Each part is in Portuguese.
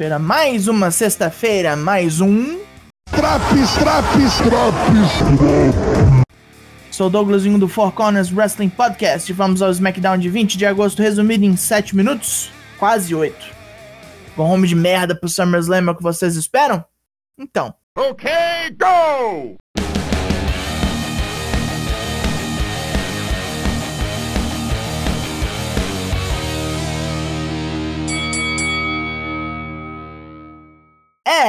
sexta-feira, mais uma sexta-feira, mais um. Traps, traps, traps. Sou o Douglasinho do Four Corners Wrestling Podcast e vamos ao SmackDown de 20 de agosto, resumido em 7 minutos, quase 8. Com home de merda pro SummerSlam é o que vocês esperam? Então, Ok, go!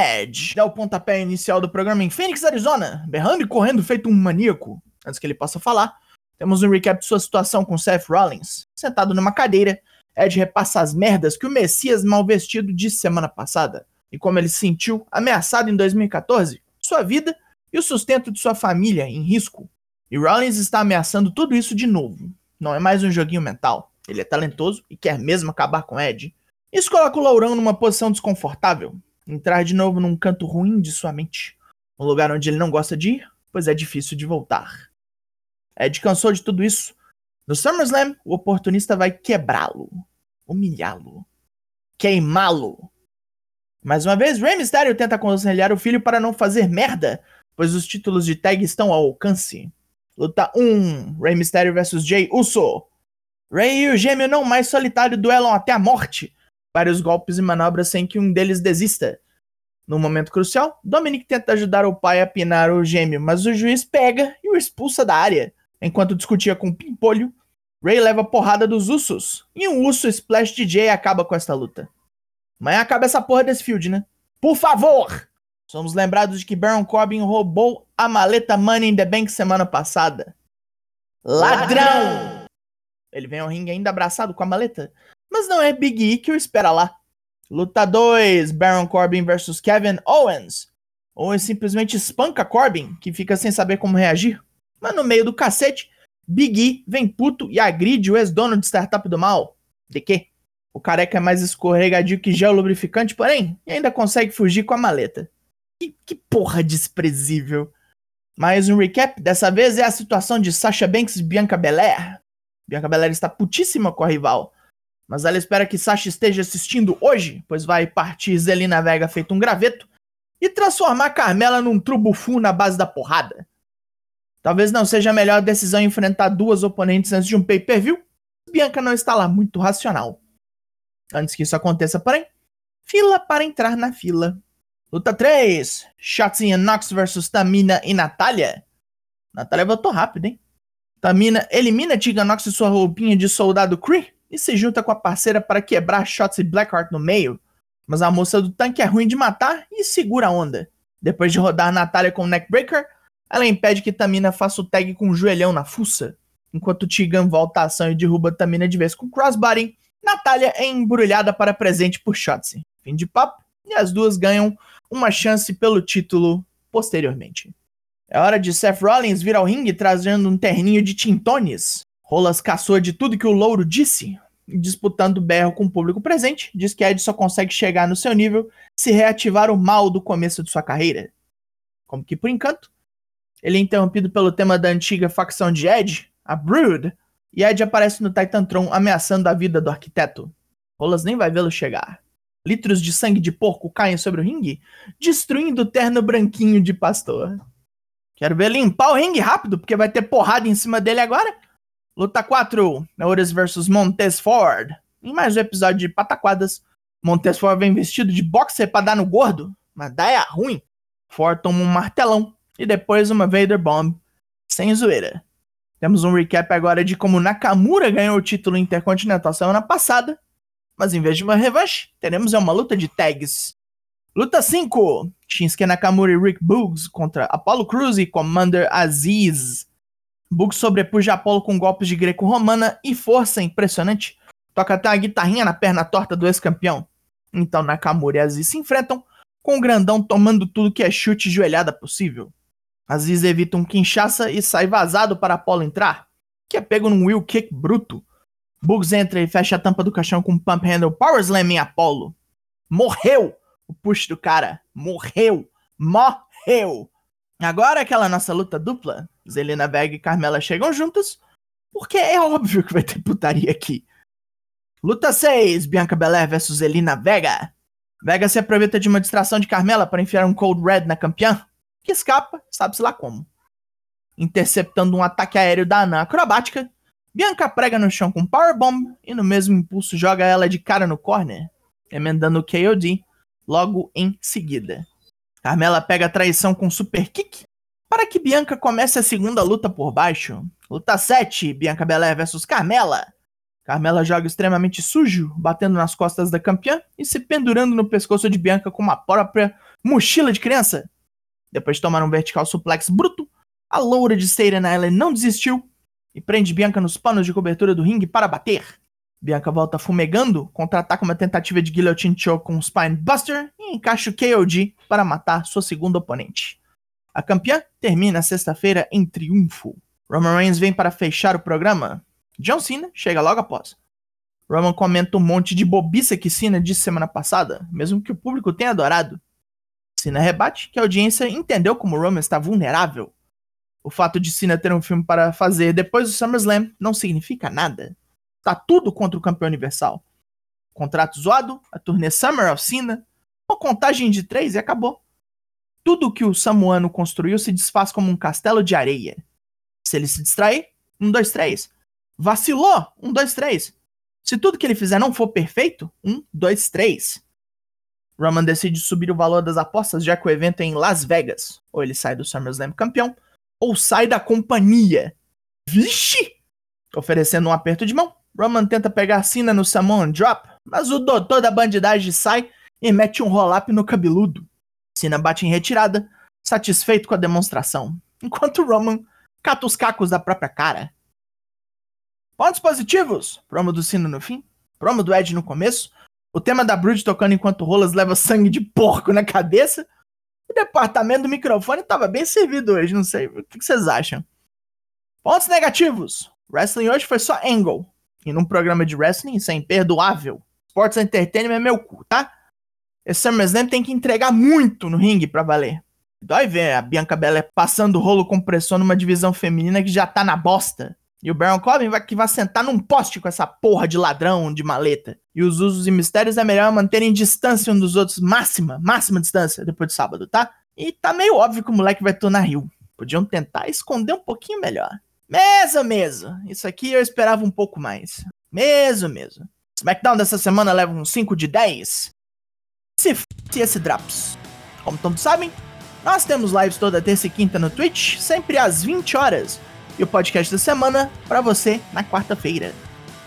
Edge dá o pontapé inicial do programa em Phoenix, Arizona, berrando e correndo feito um maníaco. Antes que ele possa falar, temos um recap de sua situação com Seth Rollins. Sentado numa cadeira, Edge repassa as merdas que o Messias mal vestido disse semana passada e como ele se sentiu ameaçado em 2014, sua vida e o sustento de sua família em risco. E Rollins está ameaçando tudo isso de novo. Não é mais um joguinho mental. Ele é talentoso e quer mesmo acabar com Edge. Isso coloca o Lourão numa posição desconfortável, entrar de novo num canto ruim de sua mente, um lugar onde ele não gosta de ir, pois é difícil de voltar. Ed cansou de tudo isso. No SummerSlam, o oportunista vai quebrá-lo, humilhá-lo, queimá-lo. Mais uma vez, Rey Mysterio tenta aconselhar o filho para não fazer merda, pois os títulos de tag estão ao alcance. Luta 1: Rey Mysterio vs Jay Uso. Rey e o gêmeo não mais solitário duelam até a morte, vários golpes e manobras sem que um deles desista. No momento crucial, Dominic tenta ajudar o pai a pinar o gêmeo, mas o juiz pega e o expulsa da área. Enquanto discutia com o Pimpolho, Ray leva a porrada dos Usos, e um Uso Splash DJ acaba com esta luta. Mas acaba essa porra desse field, né? Por favor! Somos lembrados de que Baron Corbin roubou a maleta Money in the Bank semana passada. Ladrão! Ele vem ao ringue ainda abraçado com a maleta, mas não é Big E que o espera lá. Luta 2, Baron Corbin versus Kevin Owens. Owens simplesmente espanca Corbin, que fica sem saber como reagir. Mas no meio do cacete, Big E vem puto e agride o ex-dono de startup do mal. De quê? O careca é mais escorregadio que gel lubrificante, porém, ainda consegue fugir com a maleta. Que, que porra desprezível. Mais um recap, dessa vez é a situação de Sasha Banks e Bianca Belair. Bianca Belair está putíssima com a rival, mas ela espera que Sasha esteja assistindo hoje, pois vai partir Zelina Vega feito um graveto e transformar Carmela num trubufu na base da porrada. Talvez não seja a melhor decisão enfrentar duas oponentes antes de um pay-per-view. Bianca não está lá muito racional. Antes que isso aconteça, porém, fila para entrar na fila. Luta 3: Shotzi e Nox versus Tamina e Natália. Natália voltou rápido, hein? Tamina elimina Tegan Nox e sua roupinha de soldado Cree e se junta com a parceira para quebrar Shotzi Blackheart no meio. Mas a moça do tanque é ruim de matar e segura a onda. Depois de rodar Natália com o Neckbreaker, ela impede que Tamina faça o tag com o joelhão na fuça. Enquanto Tegan volta à ação e derruba Tamina de vez com crossbody, Natália é embrulhada para presente por Shotzi. Fim de papo, e as duas ganham uma chance pelo título posteriormente. É hora de Seth Rollins vir ao ringue trazendo um terninho de tintones. Rolas caçou de tudo que o Louro disse, disputando berro com o público presente, diz que Ed só consegue chegar no seu nível se reativar o mal do começo de sua carreira. Como que por encanto, ele é interrompido pelo tema da antiga facção de Ed, a Brood, e Ed aparece no Titantron ameaçando a vida do arquiteto. Rolas nem vai vê-lo chegar. Litros de sangue de porco caem sobre o ringue, destruindo o terno branquinho de pastor. Quero ver limpar o ringue rápido, porque vai ter porrada em cima dele agora. Luta 4, Otis vs Montez Ford. Em mais um episódio de Pataquadas, Montez Ford vem vestido de boxer pra dar no gordo, mas daí é ruim. Ford toma um martelão e depois uma Vader Bomb, sem zoeira. Temos um recap agora de como Nakamura ganhou o título intercontinental semana passada, mas em vez de uma revanche, teremos uma luta de tags. Luta 5: Shinsuke Nakamura e Rick Boogs contra Apollo Crews e Commander Aziz. Boogs sobrepuja Apollo com golpes de greco-romana e força impressionante. Toca até uma guitarrinha na perna torta do ex-campeão. Então Nakamura e Aziz se enfrentam, com o grandão tomando tudo que é chute e joelhada possível. Aziz evita um quinchaça e sai vazado para Apollo entrar, que é pego num wheel kick bruto. Bugs entra e fecha a tampa do caixão com um pump handle power slam em Apollo. Morreu o push do cara. Morreu. Morreu. Agora aquela nossa luta dupla, Zelina Vega e Carmela chegam juntas, porque é óbvio que vai ter putaria aqui. Luta 6, Bianca Belair vs Zelina Vega. Vega se aproveita de uma distração de Carmela para enfiar um Cold Red na campeã, que escapa, sabe-se lá como. Interceptando um ataque aéreo da Ana acrobática, Bianca prega no chão com Powerbomb e no mesmo impulso joga ela de cara no corner, emendando o KOD logo em seguida. Carmela pega a traição com Super Kick para que Bianca comece a segunda luta por baixo. Luta 7, Bianca Belair vs Carmela. Carmela joga extremamente sujo, batendo nas costas da campeã e se pendurando no pescoço de Bianca com uma própria mochila de criança. Depois de tomar um vertical suplex bruto, a loura de Staten Island não desistiu e prende Bianca nos panos de cobertura do ringue para bater. Bianca volta fumegando, contra-ataca uma tentativa de guillotine choke com um Spine Buster e encaixa o KOD para matar sua segunda oponente. A campeã termina sexta-feira em triunfo. Roman Reigns vem para fechar o programa. John Cena chega logo após. Roman comenta um monte de bobiça que Cena disse semana passada, mesmo que o público tenha adorado. Cena rebate que a audiência entendeu como Roman está vulnerável o fato de Cena ter um filme para fazer depois do SummerSlam não significa nada. Tá tudo contra o campeão universal. Contrato zoado, a turnê Summer of Cena, uma contagem de três e acabou. Tudo que o samuano construiu se desfaz como um castelo de areia. Se ele se distrair, um, dois, três. Vacilou, um, dois, três. Se tudo que ele fizer não for perfeito, um, dois, três. Roman decide subir o valor das apostas já que o evento é em Las Vegas. Ou ele sai do SummerSlam campeão, ou sai da companhia. Vixe! Oferecendo um aperto de mão, Roman tenta pegar Cena no Samoan Drop, mas o doutor da bandidagem sai e mete um roll-up no cabeludo. Cena bate em retirada, satisfeito com a demonstração, enquanto Roman cata os cacos da própria cara. Pontos positivos: promo do Cena no fim, promo do Ed no começo, o tema da Brood tocando enquanto Rolas leva sangue de porco na cabeça, o departamento do microfone estava bem servido hoje, não sei. O que vocês acham? Pontos negativos. Wrestling hoje foi só angle. E num programa de wrestling, isso é imperdoável. Sports Entertainment é meu cu, tá? Esse SummerSlam tem que entregar muito no ringue pra valer. Dói ver a Bianca Belair passando rolo compressor numa divisão feminina que já tá na bosta. E o Baron Corbin vai que vai sentar num poste com essa porra de ladrão de maleta. E os usos e mistérios é melhor manterem distância um dos outros, máxima, máxima distância, depois de sábado, tá? E tá meio óbvio que o moleque vai tornar Rio. Podiam tentar esconder um pouquinho melhor. Mesmo, mesmo. Isso aqui eu esperava um pouco mais. Mesmo, mesmo. SmackDown dessa semana leva um 5 de 10. Se f esse Drops. Como todos sabem, nós temos lives toda terça e quinta no Twitch, sempre às 20 horas e o podcast da semana para você na quarta-feira.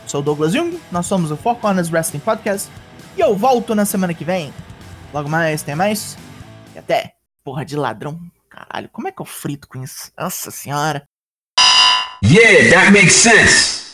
Sou Douglas Jung, nós somos o Four Corners Wrestling Podcast e eu volto na semana que vem. Logo mais, tem mais. E até. Porra de ladrão. Caralho, como é que eu frito com isso? Nossa senhora. Yeah, that makes sense.